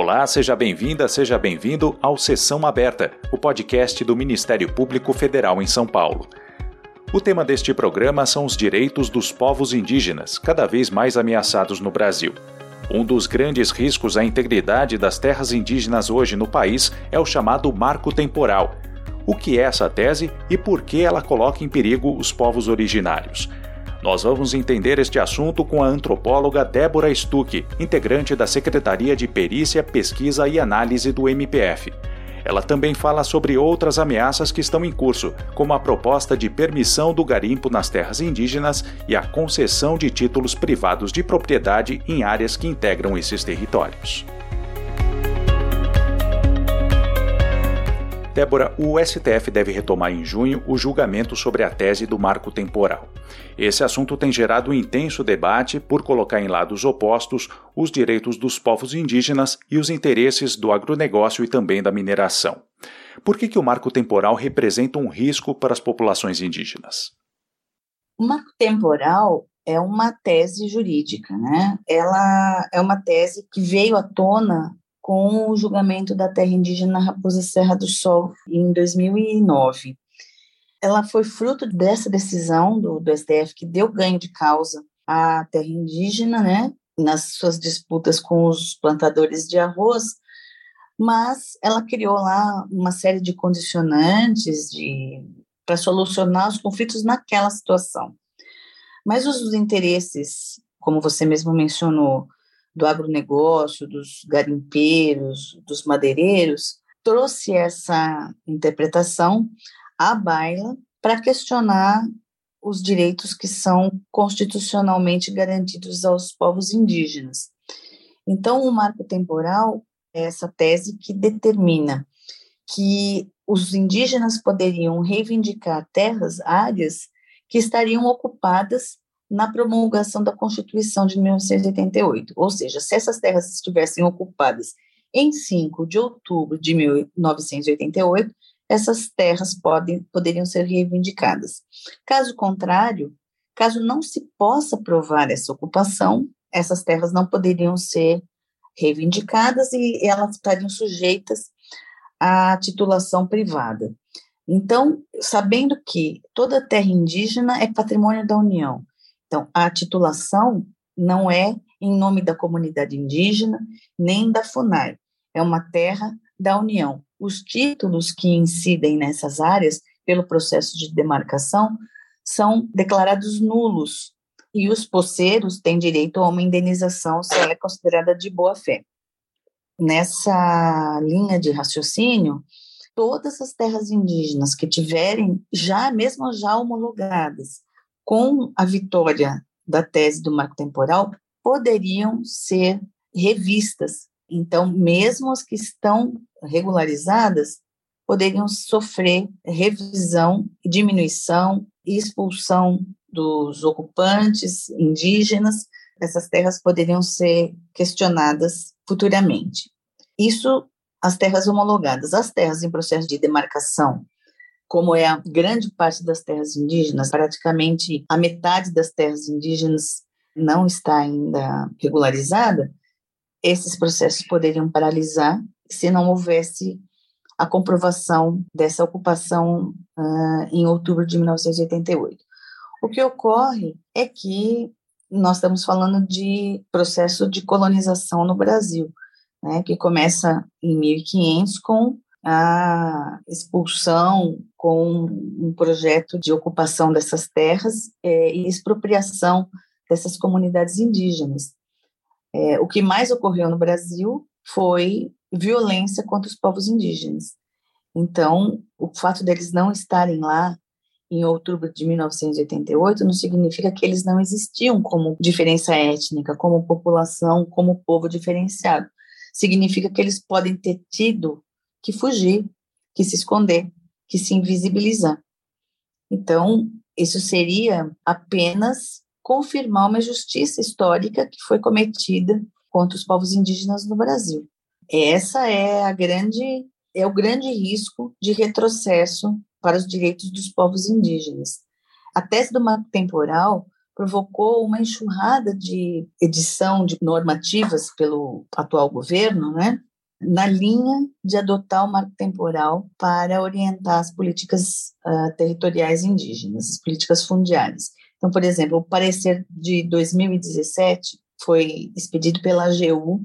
Olá, seja bem-vinda, seja bem-vindo ao Sessão Aberta, o podcast do Ministério Público Federal em São Paulo. O tema deste programa são os direitos dos povos indígenas, cada vez mais ameaçados no Brasil. Um dos grandes riscos à integridade das terras indígenas hoje no país é o chamado marco temporal. O que é essa tese e por que ela coloca em perigo os povos originários? Nós vamos entender este assunto com a antropóloga Débora Stuck, integrante da Secretaria de Perícia, Pesquisa e Análise do MPF. Ela também fala sobre outras ameaças que estão em curso, como a proposta de permissão do garimpo nas terras indígenas e a concessão de títulos privados de propriedade em áreas que integram esses territórios. Débora, o STF deve retomar em junho o julgamento sobre a tese do marco temporal. Esse assunto tem gerado um intenso debate por colocar em lados opostos os direitos dos povos indígenas e os interesses do agronegócio e também da mineração. Por que, que o marco temporal representa um risco para as populações indígenas? O marco temporal é uma tese jurídica, né? Ela é uma tese que veio à tona com o julgamento da terra indígena Raposa Serra do Sol em 2009. Ela foi fruto dessa decisão do, do STF que deu ganho de causa à terra indígena, né, nas suas disputas com os plantadores de arroz, mas ela criou lá uma série de condicionantes de para solucionar os conflitos naquela situação. Mas os interesses, como você mesmo mencionou, do agronegócio, dos garimpeiros, dos madeireiros, trouxe essa interpretação à baila para questionar os direitos que são constitucionalmente garantidos aos povos indígenas. Então, o marco temporal é essa tese que determina que os indígenas poderiam reivindicar terras, áreas que estariam ocupadas na promulgação da Constituição de 1988. Ou seja, se essas terras estivessem ocupadas em 5 de outubro de 1988, essas terras podem, poderiam ser reivindicadas. Caso contrário, caso não se possa provar essa ocupação, essas terras não poderiam ser reivindicadas e elas estariam sujeitas à titulação privada. Então, sabendo que toda terra indígena é patrimônio da União, então, a titulação não é em nome da comunidade indígena, nem da FUNAI, é uma terra da União. Os títulos que incidem nessas áreas, pelo processo de demarcação, são declarados nulos, e os poceiros têm direito a uma indenização se ela é considerada de boa-fé. Nessa linha de raciocínio, todas as terras indígenas que tiverem já, mesmo já homologadas, com a vitória da tese do marco temporal, poderiam ser revistas. Então, mesmo as que estão regularizadas, poderiam sofrer revisão, diminuição e expulsão dos ocupantes indígenas. Essas terras poderiam ser questionadas futuramente. Isso as terras homologadas. As terras em processo de demarcação como é a grande parte das terras indígenas, praticamente a metade das terras indígenas não está ainda regularizada, esses processos poderiam paralisar se não houvesse a comprovação dessa ocupação uh, em outubro de 1988. O que ocorre é que nós estamos falando de processo de colonização no Brasil, né, que começa em 1500 com a expulsão com um projeto de ocupação dessas terras é, e expropriação dessas comunidades indígenas. É, o que mais ocorreu no Brasil foi violência contra os povos indígenas. Então, o fato deles não estarem lá em outubro de 1988 não significa que eles não existiam como diferença étnica, como população, como povo diferenciado. Significa que eles podem ter tido que fugir, que se esconder, que se invisibilizar. Então, isso seria apenas confirmar uma justiça histórica que foi cometida contra os povos indígenas no Brasil. Essa é a grande é o grande risco de retrocesso para os direitos dos povos indígenas. A tese do mapa temporal provocou uma enxurrada de edição de normativas pelo atual governo, né, na linha de adotar o marco temporal para orientar as políticas uh, territoriais indígenas, as políticas fundiárias. Então, por exemplo, o parecer de 2017 foi expedido pela AGU,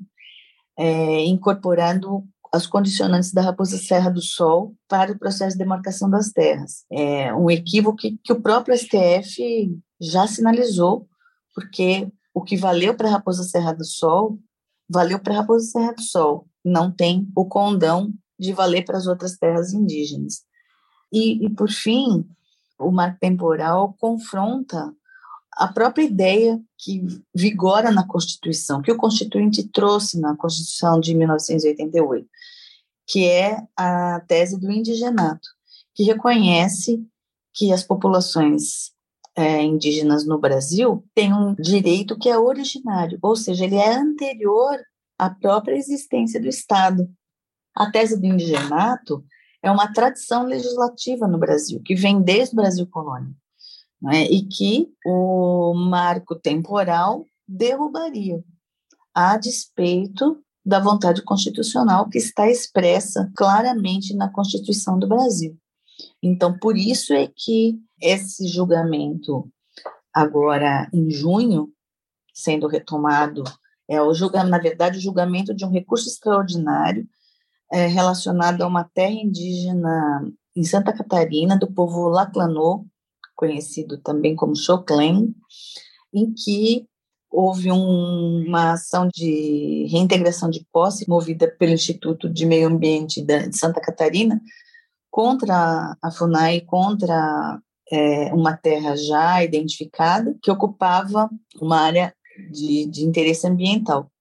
é, incorporando as condicionantes da Raposa Serra do Sol para o processo de demarcação das terras. É um equívoco que, que o próprio STF já sinalizou, porque o que valeu para a Raposa Serra do Sol, valeu para a Raposa Serra do Sol, não tem o condão de valer para as outras terras indígenas. E, e por fim, o marco temporal confronta a própria ideia que vigora na Constituição, que o Constituinte trouxe na Constituição de 1988, que é a tese do indigenato, que reconhece que as populações é, indígenas no Brasil têm um direito que é originário, ou seja, ele é anterior à própria existência do Estado. A tese do indigenato é uma tradição legislativa no Brasil, que vem desde o Brasil colônia, né, e que o marco temporal derrubaria, a despeito da vontade constitucional que está expressa claramente na Constituição do Brasil. Então, por isso é que esse julgamento, agora em junho, sendo retomado, é o julgamento, na verdade, o julgamento de um recurso extraordinário é, relacionado a uma terra indígena em Santa Catarina, do povo Laclanô, conhecido também como Choclen, em que houve um, uma ação de reintegração de posse movida pelo Instituto de Meio Ambiente de Santa Catarina contra a FUNAI, contra é, uma terra já identificada que ocupava uma área de, de interesse ambiental.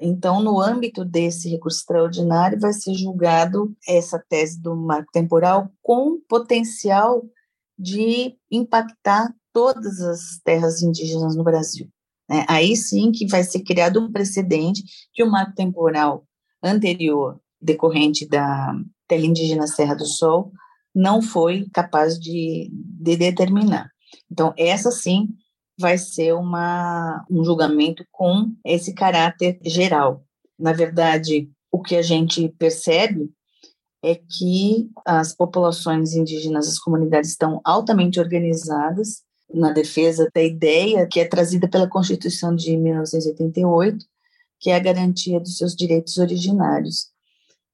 Então, no âmbito desse recurso extraordinário, vai ser julgado essa tese do marco temporal com potencial de impactar todas as terras indígenas no Brasil. Né? Aí sim que vai ser criado um precedente que o marco temporal anterior, decorrente da terra indígena Serra do Sol, não foi capaz de, de determinar. Então, essa sim vai ser uma, um julgamento com esse caráter geral. Na verdade, o que a gente percebe é que as populações indígenas, as comunidades estão altamente organizadas, na defesa da ideia que é trazida pela Constituição de 1988, que é a garantia dos seus direitos originários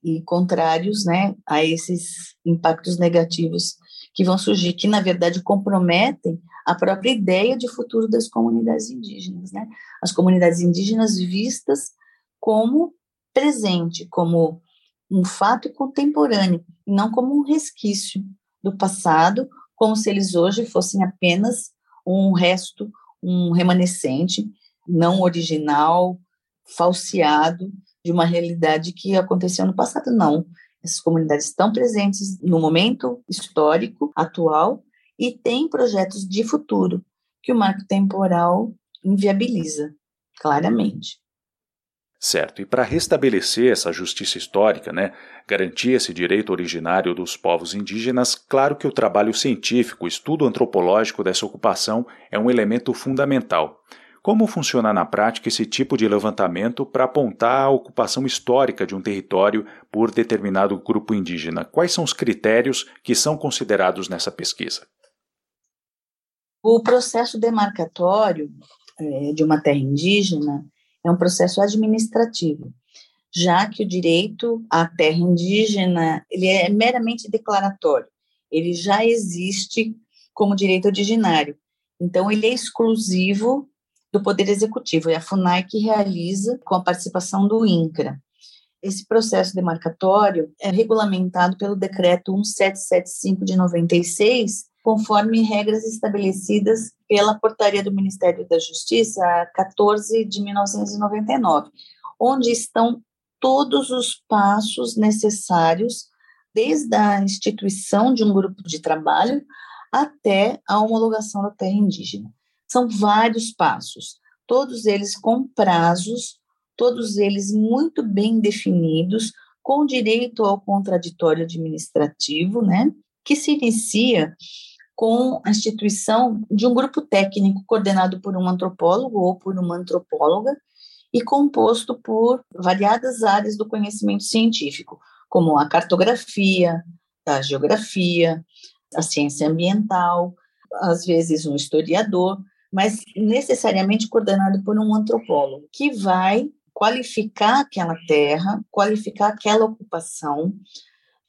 e contrários, né, a esses impactos negativos que vão surgir, que na verdade comprometem a própria ideia de futuro das comunidades indígenas, né? As comunidades indígenas vistas como presente, como um fato contemporâneo, e não como um resquício do passado como se eles hoje fossem apenas um resto, um remanescente não original, falseado de uma realidade que aconteceu no passado. Não. Essas comunidades estão presentes no momento histórico atual e têm projetos de futuro que o marco temporal inviabiliza, claramente. Certo, e para restabelecer essa justiça histórica, né, garantir esse direito originário dos povos indígenas, claro que o trabalho científico, o estudo antropológico dessa ocupação é um elemento fundamental. Como funciona na prática esse tipo de levantamento para apontar a ocupação histórica de um território por determinado grupo indígena? Quais são os critérios que são considerados nessa pesquisa? O processo demarcatório é, de uma terra indígena é um processo administrativo, já que o direito à terra indígena ele é meramente declaratório, ele já existe como direito originário, então ele é exclusivo do Poder Executivo, é a FUNAI que realiza com a participação do INCRA. Esse processo demarcatório é regulamentado pelo Decreto 1775 de 96, conforme regras estabelecidas pela portaria do Ministério da Justiça 14 de 1999, onde estão todos os passos necessários desde a instituição de um grupo de trabalho até a homologação da terra indígena. São vários passos, todos eles com prazos, todos eles muito bem definidos, com direito ao contraditório administrativo, né, que se inicia com a instituição de um grupo técnico coordenado por um antropólogo ou por uma antropóloga e composto por variadas áreas do conhecimento científico, como a cartografia, a geografia, a ciência ambiental, às vezes um historiador, mas necessariamente coordenado por um antropólogo, que vai qualificar aquela terra, qualificar aquela ocupação,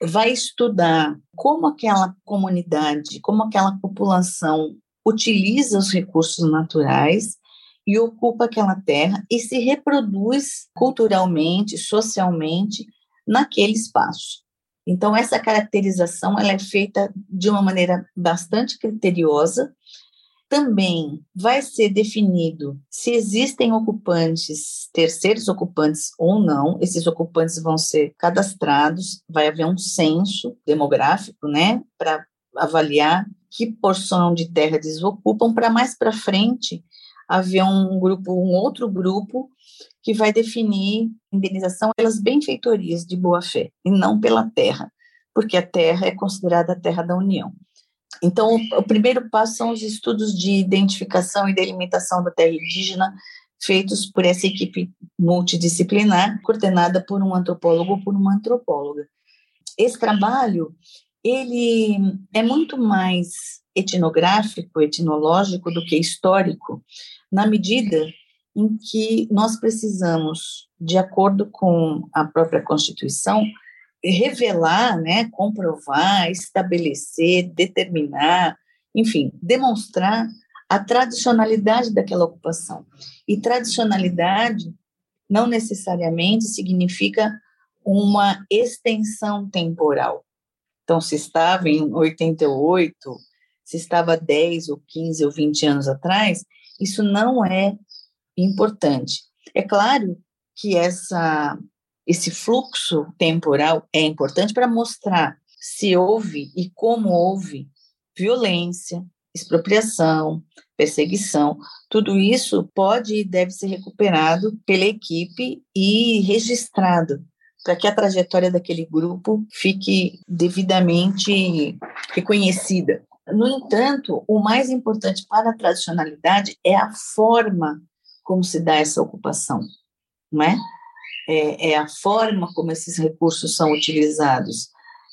vai estudar como aquela comunidade, como aquela população utiliza os recursos naturais e ocupa aquela terra e se reproduz culturalmente, socialmente naquele espaço. Então essa caracterização ela é feita de uma maneira bastante criteriosa. Também vai ser definido se existem ocupantes, terceiros ocupantes ou não. Esses ocupantes vão ser cadastrados, vai haver um censo demográfico, né, para avaliar que porção de terra desocupam, para mais para frente haver um grupo, um outro grupo que vai definir indenização pelas benfeitorias de boa-fé e não pela terra, porque a terra é considerada a terra da União. Então, o primeiro passo são os estudos de identificação e delimitação da terra indígena feitos por essa equipe multidisciplinar, coordenada por um antropólogo ou por uma antropóloga. Esse trabalho, ele é muito mais etnográfico, etnológico do que histórico, na medida em que nós precisamos, de acordo com a própria Constituição, revelar, né, comprovar, estabelecer, determinar, enfim, demonstrar a tradicionalidade daquela ocupação. E tradicionalidade não necessariamente significa uma extensão temporal. Então, se estava em 88, se estava 10 ou 15 ou 20 anos atrás, isso não é importante. É claro que essa, esse fluxo temporal é importante para mostrar se houve e como houve violência, expropriação, perseguição, tudo isso pode e deve ser recuperado pela equipe e registrado para que a trajetória daquele grupo fique devidamente reconhecida. No entanto, o mais importante para a tradicionalidade é a forma como se dá essa ocupação, não é? É, é a forma como esses recursos são utilizados.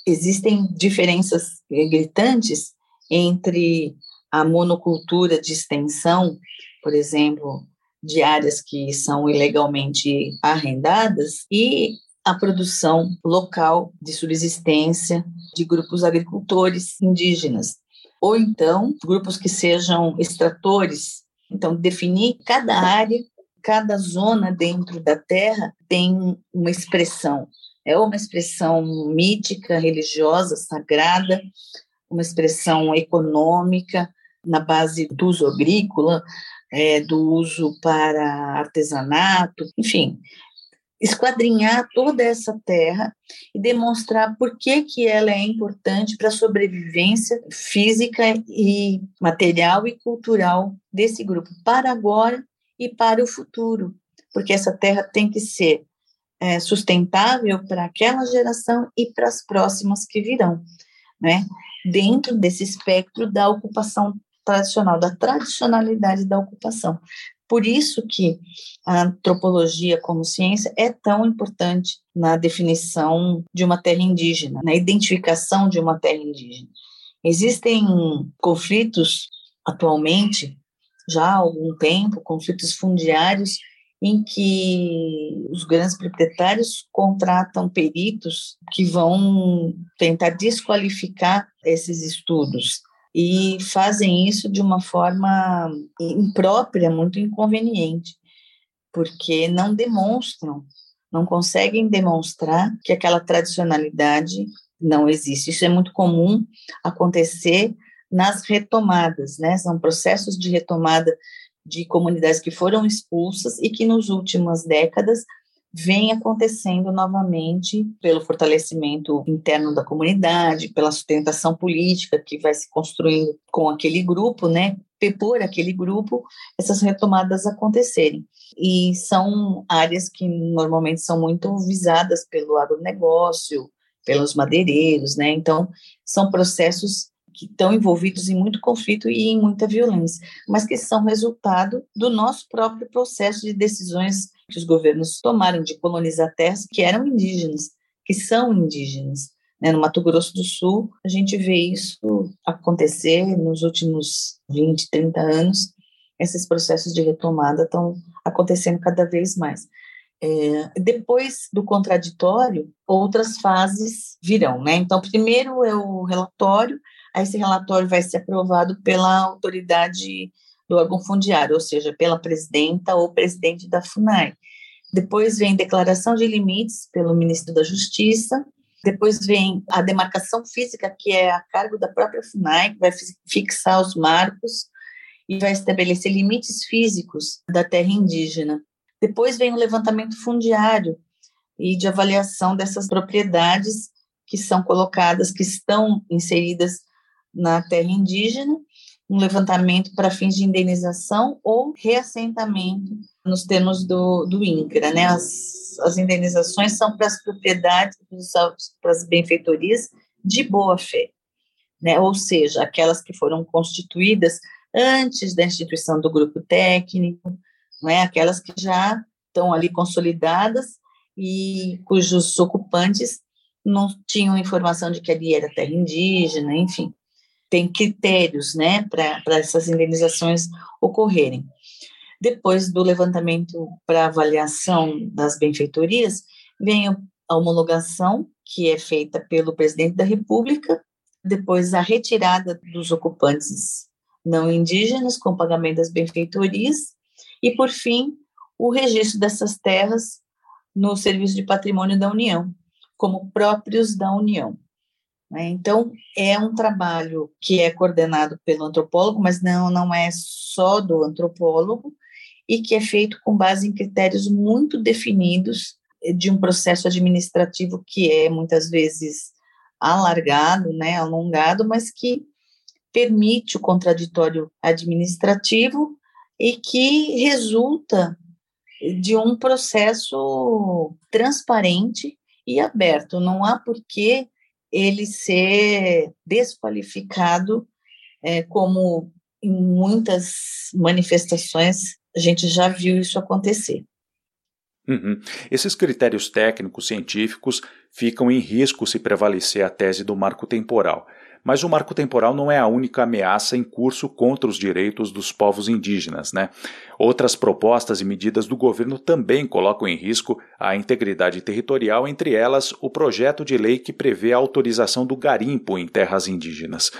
Existem diferenças gritantes entre a monocultura de extensão, por exemplo, de áreas que são ilegalmente arrendadas, e a produção local de subsistência de grupos agricultores indígenas ou então grupos que sejam extratores. Então, definir cada área, cada zona dentro da terra tem uma expressão. É uma expressão mítica, religiosa, sagrada, uma expressão econômica na base do uso agrícola, é, do uso para artesanato, enfim, esquadrinhar toda essa terra e demonstrar por que, que ela é importante para a sobrevivência física e material e cultural desse grupo, para agora e para o futuro, porque essa terra tem que ser é, sustentável para aquela geração e para as próximas que virão, né? dentro desse espectro da ocupação tradicional, da tradicionalidade da ocupação. Por isso que a antropologia como ciência é tão importante na definição de uma terra indígena, na identificação de uma terra indígena. Existem conflitos atualmente, já há algum tempo, conflitos fundiários em que os grandes proprietários contratam peritos que vão tentar desqualificar esses estudos e fazem isso de uma forma imprópria, muito inconveniente, porque não demonstram, não conseguem demonstrar que aquela tradicionalidade não existe. Isso é muito comum acontecer nas retomadas, né? São processos de retomada de comunidades que foram expulsas e que nas últimas décadas vem acontecendo novamente pelo fortalecimento interno da comunidade, pela sustentação política que vai se construindo com aquele grupo, né? Por aquele grupo, essas retomadas acontecerem. E são áreas que normalmente são muito visadas pelo agronegócio, pelos madeireiros, né? Então, são processos que estão envolvidos em muito conflito e em muita violência, mas que são resultado do nosso próprio processo de decisões que os governos tomaram de colonizar terras que eram indígenas, que são indígenas. Né? No Mato Grosso do Sul, a gente vê isso acontecer nos últimos 20, 30 anos. Esses processos de retomada estão acontecendo cada vez mais. É, depois do contraditório, outras fases virão, né? Então, primeiro é o relatório, esse relatório vai ser aprovado pela autoridade do órgão fundiário, ou seja, pela presidenta ou presidente da FUNAI. Depois vem declaração de limites pelo ministro da Justiça, depois vem a demarcação física, que é a cargo da própria FUNAI, que vai fixar os marcos e vai estabelecer limites físicos da terra indígena. Depois vem o levantamento fundiário e de avaliação dessas propriedades que são colocadas, que estão inseridas na terra indígena, um levantamento para fins de indenização ou reassentamento nos termos do, do INCRA. Né? As, as indenizações são para as propriedades, para as benfeitorias de boa-fé, né? ou seja, aquelas que foram constituídas antes da instituição do grupo técnico, não é? aquelas que já estão ali consolidadas e cujos ocupantes não tinham informação de que ali era terra indígena, enfim, tem critérios né, para essas indenizações ocorrerem. Depois do levantamento para avaliação das benfeitorias, vem a homologação, que é feita pelo presidente da República, depois a retirada dos ocupantes não indígenas com pagamento das benfeitorias, e, por fim, o registro dessas terras no Serviço de Patrimônio da União, como próprios da União. Né? Então, é um trabalho que é coordenado pelo antropólogo, mas não, não é só do antropólogo, e que é feito com base em critérios muito definidos de um processo administrativo que é muitas vezes alargado, né, alongado, mas que permite o contraditório administrativo e que resulta de um processo transparente e aberto. Não há por que ele ser desqualificado, é, como em muitas manifestações a gente já viu isso acontecer. Uhum. Esses critérios técnicos científicos ficam em risco se prevalecer a tese do marco temporal. Mas o marco temporal não é a única ameaça em curso contra os direitos dos povos indígenas, né? Outras propostas e medidas do governo também colocam em risco a integridade territorial, entre elas o projeto de lei que prevê a autorização do garimpo em terras indígenas.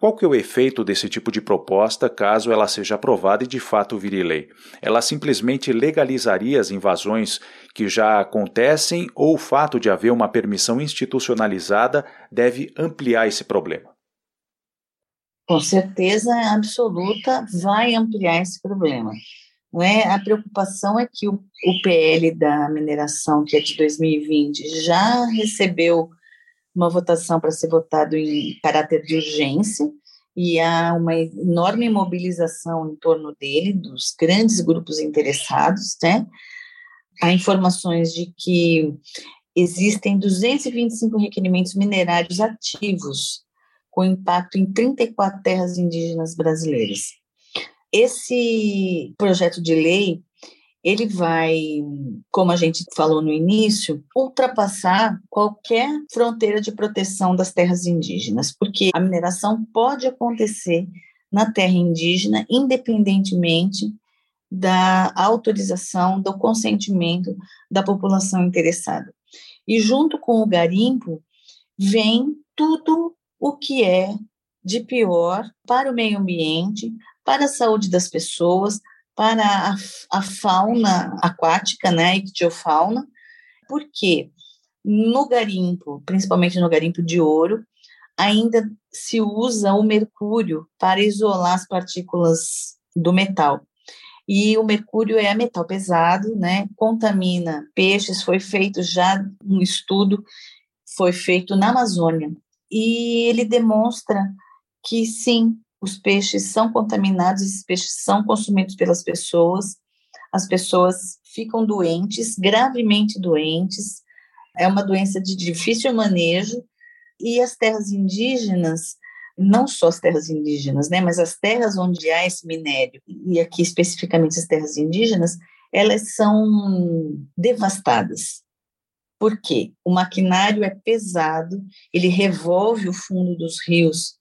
Qual que é o efeito desse tipo de proposta caso ela seja aprovada e de fato vire lei? Ela simplesmente legalizaria as invasões que já acontecem ou o fato de haver uma permissão institucionalizada deve ampliar esse problema? Com certeza absoluta vai ampliar esse problema. Não é? A preocupação é que o, o PL da mineração, que é de 2020, já recebeu uma votação para ser votado em caráter de urgência, e há uma enorme mobilização em torno dele, dos grandes grupos interessados, né? Há informações de que existem 225 requerimentos minerários ativos, com impacto em 34 terras indígenas brasileiras. Esse projeto de lei ele vai, como a gente falou no início, ultrapassar qualquer fronteira de proteção das terras indígenas, porque a mineração pode acontecer na terra indígena, independentemente da autorização, do consentimento da população interessada. E junto com o garimpo vem tudo o que é de pior para o meio ambiente, para a saúde das pessoas, para a, a fauna aquática, né, ictiofauna, porque no garimpo, principalmente no garimpo de ouro, ainda se usa o mercúrio para isolar as partículas do metal. E o mercúrio é metal pesado, né? Contamina peixes. Foi feito já um estudo, foi feito na Amazônia, e ele demonstra que sim, os peixes são contaminados, esses peixes são consumidos pelas pessoas, as pessoas ficam doentes, gravemente doentes, é uma doença de difícil manejo, e as terras indígenas, não só as terras indígenas, né, mas as terras onde há esse minério, e aqui especificamente as terras indígenas, elas são devastadas. Por quê? O maquinário é pesado, ele revolve o fundo dos rios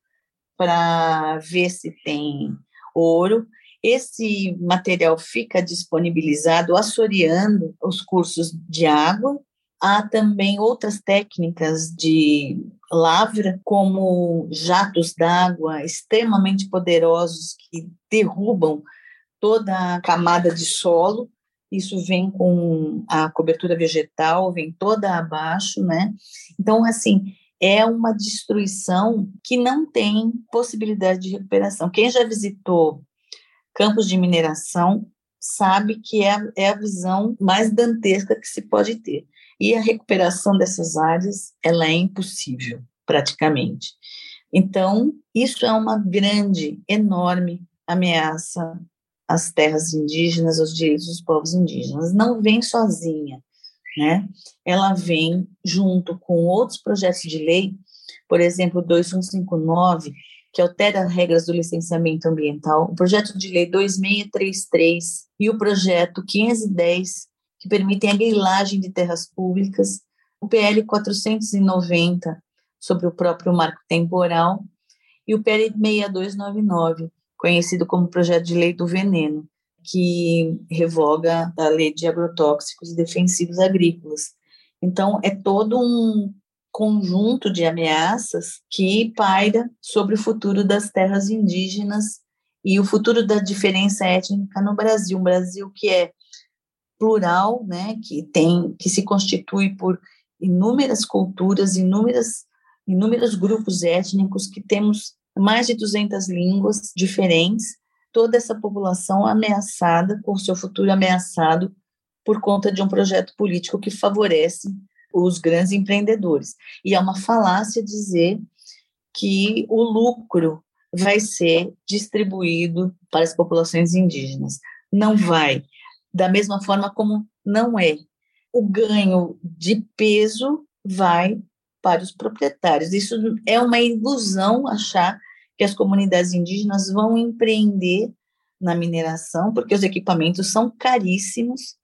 para ver se tem ouro. Esse material fica disponibilizado assoreando os cursos de água. Há também outras técnicas de lavra, como jatos d'água extremamente poderosos que derrubam toda a camada de solo. Isso vem com a cobertura vegetal, vem toda abaixo, né? Então, assim, é uma destruição que não tem possibilidade de recuperação. Quem já visitou campos de mineração sabe que é, é a visão mais dantesca que se pode ter. E a recuperação dessas áreas, ela é impossível, praticamente. Então, isso é uma grande, enorme ameaça às terras indígenas, aos direitos dos povos indígenas. Não vem sozinha, né? Ela vem junto com outros projetos de lei, por exemplo, 2159, que altera as regras do licenciamento ambiental, o projeto de lei 2633 e o projeto 510, que permitem a grilagem de terras públicas, o PL 490, sobre o próprio marco temporal, e o PL 6299, conhecido como projeto de lei do veneno, que revoga a lei de agrotóxicos e defensivos agrícolas. Então, é todo um conjunto de ameaças que paira sobre o futuro das terras indígenas e o futuro da diferença étnica no Brasil, um Brasil que é plural, né, que tem que se constitui por inúmeras culturas, inúmeras inúmeros grupos étnicos que temos mais de 200 línguas diferentes, toda essa população ameaçada, com seu futuro ameaçado por conta de um projeto político que favorece os grandes empreendedores. E é uma falácia dizer que o lucro vai ser distribuído para as populações indígenas. Não vai. Da mesma forma como não é. O ganho de peso vai para os proprietários. Isso é uma ilusão achar que as comunidades indígenas vão empreender na mineração, porque os equipamentos são caríssimos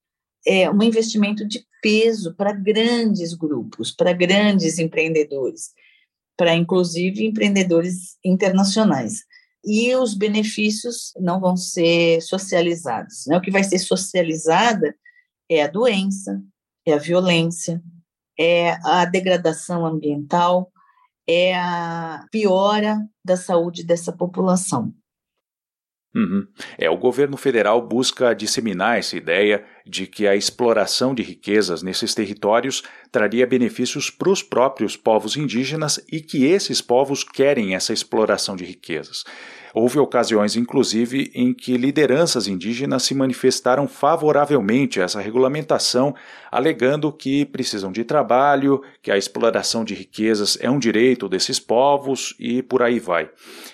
é, um investimento de peso para grandes grupos, para grandes empreendedores, para inclusive empreendedores internacionais. E os benefícios não vão ser socializados. Né? O que vai ser socializada é a doença, é a violência, é a degradação ambiental, é a piora da saúde dessa população. Uhum. É, o governo federal busca disseminar essa ideia de que a exploração de riquezas nesses territórios traria benefícios para os próprios povos indígenas e que esses povos querem essa exploração de riquezas. Houve ocasiões, inclusive, em que lideranças indígenas se manifestaram favoravelmente a essa regulamentação, alegando que precisam de trabalho, que a exploração de riquezas é um direito desses povos e por aí vai.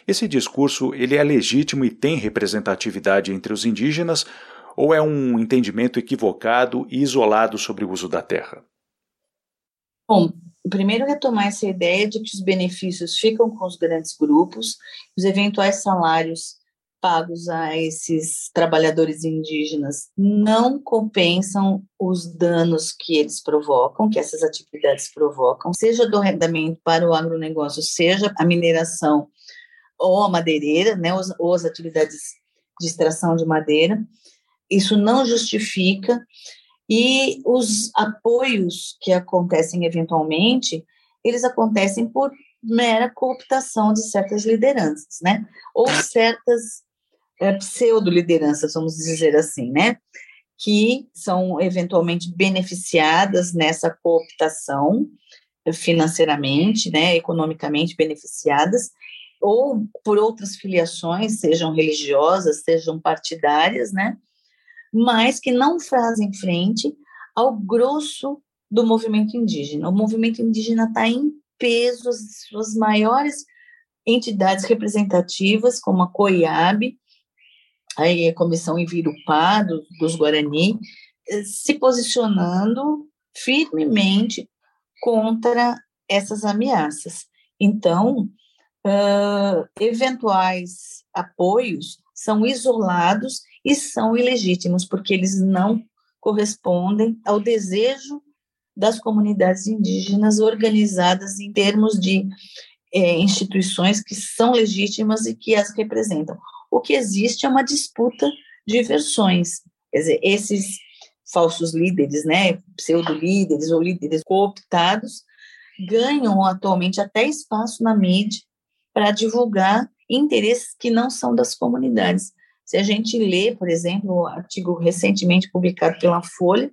Esse discurso ele é legítimo e tem representatividade entre os indígenas, ou é um entendimento equivocado e isolado sobre o uso da terra? Bom, primeiro retomar essa ideia de que os benefícios ficam com os grandes grupos, os eventuais salários pagos a esses trabalhadores indígenas não compensam os danos que eles provocam, que essas atividades provocam, seja do arrendamento para o agronegócio, seja a mineração ou a madeireira, né, ou as atividades de extração de madeira. Isso não justifica e os apoios que acontecem eventualmente, eles acontecem por mera cooptação de certas lideranças, né? Ou certas é, pseudo-lideranças, vamos dizer assim, né? Que são eventualmente beneficiadas nessa cooptação financeiramente, né? Economicamente beneficiadas, ou por outras filiações, sejam religiosas, sejam partidárias, né? Mas que não fazem frente ao grosso do movimento indígena. O movimento indígena está em peso, as suas maiores entidades representativas, como a COIAB, a Comissão Ivirupá, do, dos Guarani, eh, se posicionando firmemente contra essas ameaças. Então, uh, eventuais apoios são isolados e são ilegítimos, porque eles não correspondem ao desejo das comunidades indígenas organizadas em termos de é, instituições que são legítimas e que as representam. O que existe é uma disputa de versões. Quer dizer, esses falsos líderes, né, pseudo-líderes ou líderes cooptados, ganham atualmente até espaço na mídia para divulgar interesses que não são das comunidades. Se a gente lê, por exemplo, um artigo recentemente publicado pela Folha,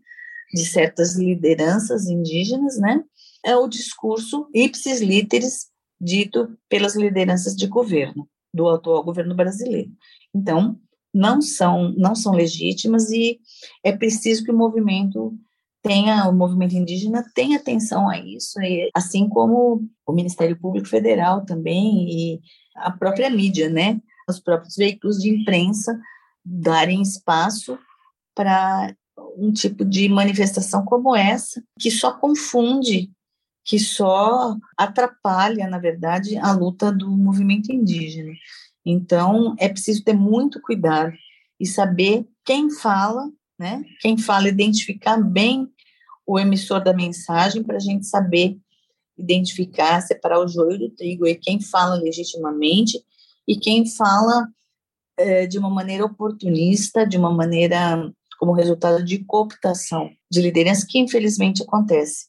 de certas lideranças indígenas, né, é o discurso ipsis literis dito pelas lideranças de governo, do atual governo brasileiro. Então, não são, não são legítimas e é preciso que o movimento tenha, o movimento indígena tenha atenção a isso, e, assim como o Ministério Público Federal também e a própria mídia, né? Os próprios veículos de imprensa darem espaço para um tipo de manifestação como essa, que só confunde, que só atrapalha, na verdade, a luta do movimento indígena. Então, é preciso ter muito cuidado e saber quem fala, né? Quem fala, identificar bem o emissor da mensagem para a gente saber identificar, separar o joio do trigo e quem fala legitimamente e quem fala é, de uma maneira oportunista, de uma maneira como resultado de cooptação de liderança que infelizmente acontece.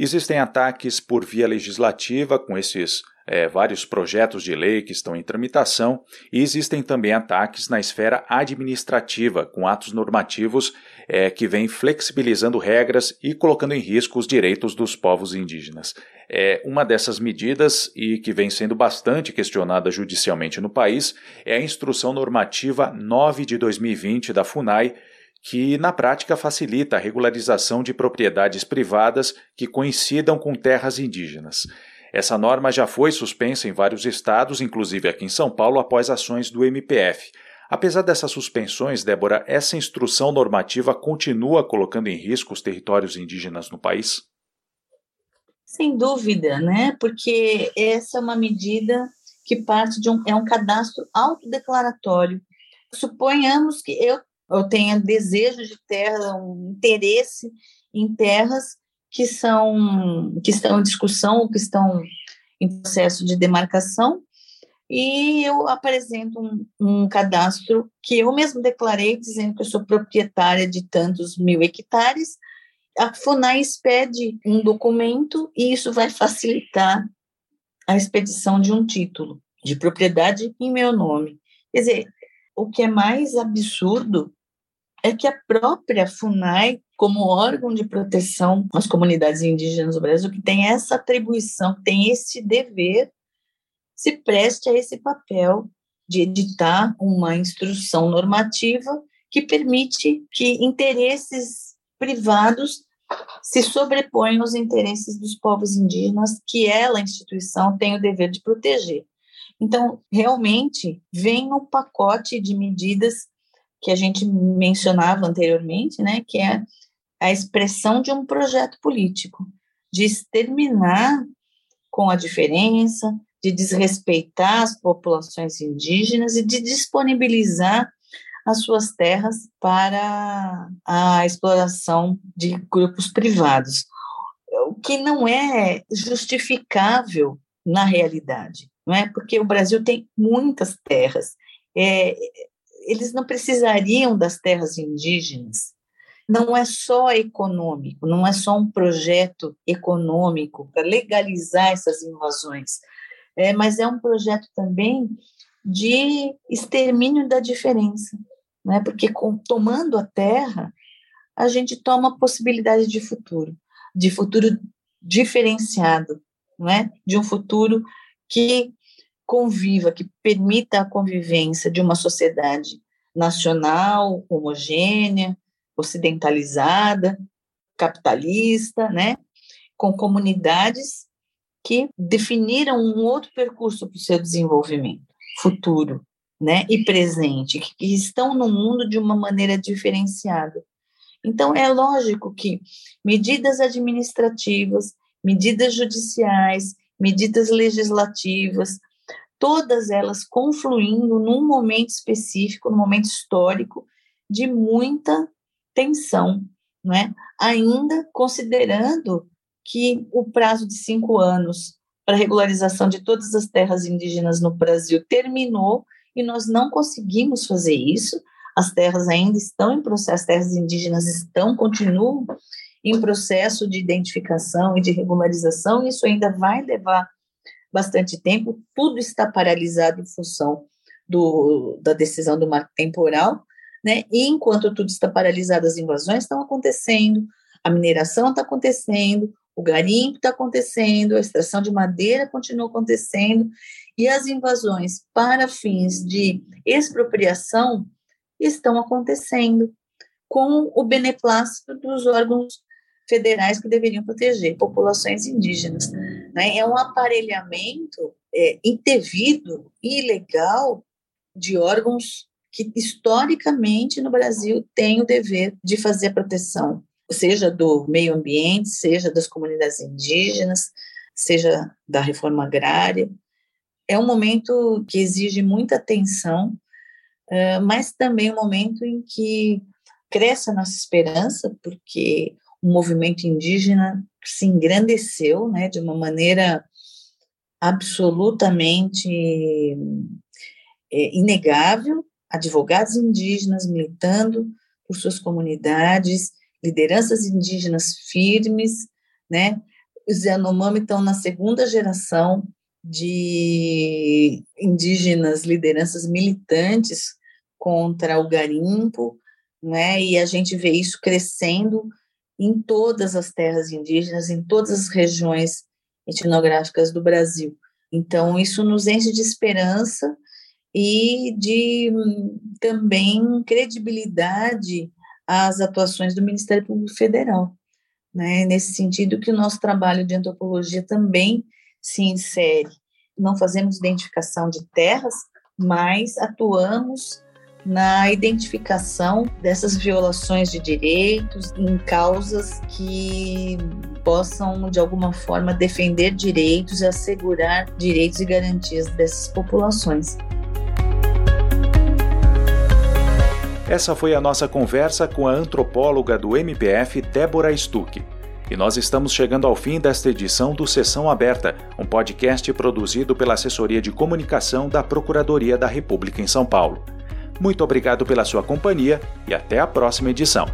Existem ataques por via legislativa com esses é, vários projetos de lei que estão em tramitação e existem também ataques na esfera administrativa, com atos normativos é, que vêm flexibilizando regras e colocando em risco os direitos dos povos indígenas. É, uma dessas medidas, e que vem sendo bastante questionada judicialmente no país, é a Instrução Normativa 9 de 2020 da FUNAI, que na prática facilita a regularização de propriedades privadas que coincidam com terras indígenas. Essa norma já foi suspensa em vários estados, inclusive aqui em São Paulo, após ações do MPF. Apesar dessas suspensões, Débora, essa instrução normativa continua colocando em risco os territórios indígenas no país? Sem dúvida, né? Porque essa é uma medida que parte de um é um cadastro autodeclaratório. Suponhamos que eu, eu tenha desejo de terra, um interesse em terras que são que estão em discussão ou que estão em processo de demarcação e eu apresento um, um, cadastro que eu mesmo declarei dizendo que eu sou proprietária de tantos mil hectares. A FUNAI expede um documento e isso vai facilitar a expedição de um título de propriedade em meu nome. Quer dizer, o que é mais absurdo é que a própria FUNAI como órgão de proteção às comunidades indígenas do Brasil, que tem essa atribuição, tem esse dever, se preste a esse papel de editar uma instrução normativa que permite que interesses privados se sobreponham aos interesses dos povos indígenas que ela, instituição, tem o dever de proteger. Então, realmente, vem um pacote de medidas que a gente mencionava anteriormente, né, que é a expressão de um projeto político, de exterminar com a diferença, de desrespeitar as populações indígenas e de disponibilizar as suas terras para a exploração de grupos privados, o que não é justificável na realidade, não é? Porque o Brasil tem muitas terras, é, eles não precisariam das terras indígenas. Não é só econômico, não é só um projeto econômico para legalizar essas invasões, é, mas é um projeto também de extermínio da diferença, né? porque com, tomando a terra, a gente toma possibilidade de futuro, de futuro diferenciado, não é? de um futuro que conviva, que permita a convivência de uma sociedade nacional, homogênea, ocidentalizada, capitalista, né, com comunidades que definiram um outro percurso para o seu desenvolvimento futuro, né, e presente, que estão no mundo de uma maneira diferenciada. Então é lógico que medidas administrativas, medidas judiciais, medidas legislativas todas elas confluindo num momento específico, num momento histórico de muita tensão, não é? Ainda considerando que o prazo de cinco anos para regularização de todas as terras indígenas no Brasil terminou e nós não conseguimos fazer isso. As terras ainda estão em processo, as terras indígenas estão, continuam em processo de identificação e de regularização, isso ainda vai levar bastante tempo, tudo está paralisado em função do, da decisão do marco temporal, né? E enquanto tudo está paralisado, as invasões estão acontecendo, a mineração está acontecendo, o garimpo está acontecendo, a extração de madeira continua acontecendo, e as invasões para fins de expropriação estão acontecendo com o beneplácito dos órgãos federais que deveriam proteger populações indígenas. Né? É um aparelhamento é, indevido e ilegal de órgãos que, historicamente, no Brasil, têm o dever de fazer a proteção, seja do meio ambiente, seja das comunidades indígenas, seja da reforma agrária. É um momento que exige muita atenção, mas também um momento em que cresce a nossa esperança, porque o movimento indígena se engrandeceu né, de uma maneira absolutamente é, inegável, advogados indígenas militando por suas comunidades, lideranças indígenas firmes, né? Os Yanomami estão na segunda geração de indígenas, lideranças militantes contra o garimpo, né? E a gente vê isso crescendo em todas as terras indígenas, em todas as regiões etnográficas do Brasil. Então, isso nos enche de esperança e de também credibilidade às atuações do Ministério Público Federal. Né? Nesse sentido, que o nosso trabalho de antropologia também se insere. Não fazemos identificação de terras, mas atuamos na identificação dessas violações de direitos em causas que possam, de alguma forma, defender direitos e assegurar direitos e garantias dessas populações. Essa foi a nossa conversa com a antropóloga do MPF, Débora Stuck. E nós estamos chegando ao fim desta edição do Sessão Aberta, um podcast produzido pela Assessoria de Comunicação da Procuradoria da República em São Paulo. Muito obrigado pela sua companhia e até a próxima edição.